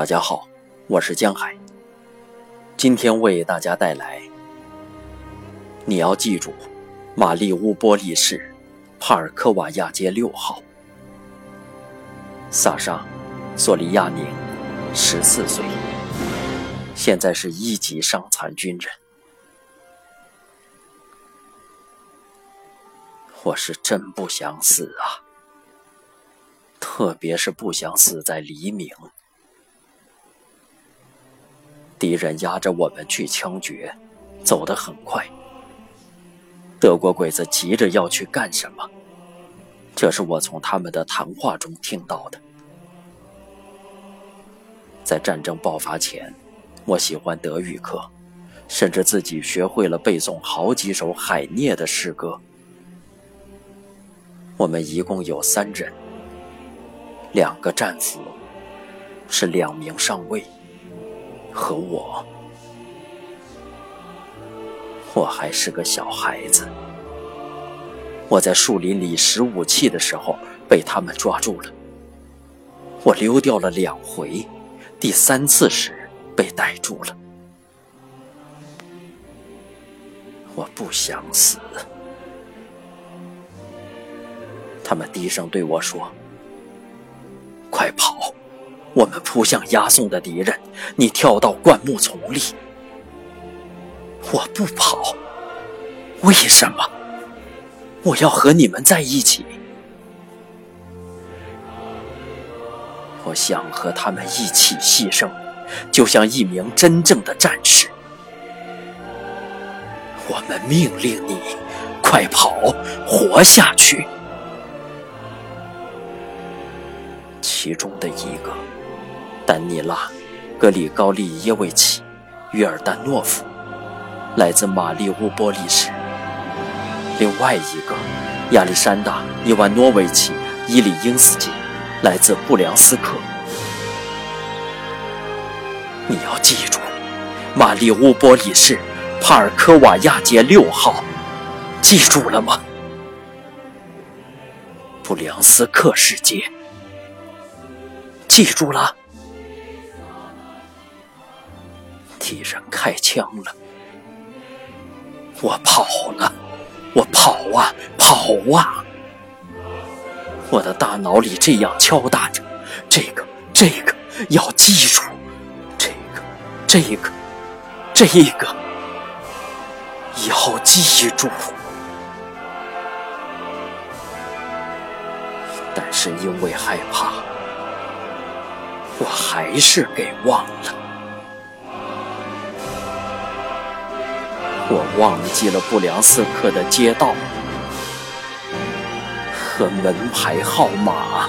大家好，我是江海。今天为大家带来，你要记住，马利乌波利市帕尔科瓦亚街六号，萨沙·索利亚宁，十四岁，现在是一级伤残军人。我是真不想死啊，特别是不想死在黎明。敌人压着我们去枪决，走得很快。德国鬼子急着要去干什么？这是我从他们的谈话中听到的。在战争爆发前，我喜欢德语课，甚至自己学会了背诵好几首海涅的诗歌。我们一共有三人，两个战俘，是两名上尉，和我。我还是个小孩子。我在树林里拾武器的时候被他们抓住了。我溜掉了两回，第三次时被逮住了。我不想死。他们低声对我说：“快跑！我们扑向押送的敌人，你跳到灌木丛里。”我不跑，为什么？我要和你们在一起。我想和他们一起牺牲，就像一名真正的战士。我们命令你，快跑，活下去。其中的一个，丹尼拉·格里高利耶维奇·约尔丹诺夫，来自马利乌波利市；另外一个，亚历山大·伊万诺维奇·伊里英斯基，来自布良斯克。你要记住，马利乌波利市帕尔科瓦亚街六号，记住了吗？布良斯克世界。记住了，敌人开枪了，我跑了，我跑啊跑啊，我的大脑里这样敲打着，这个这个要记住，这个这个这个要记住，但是因为害怕。我还是给忘了，我忘记了不良刺客的街道和门牌号码。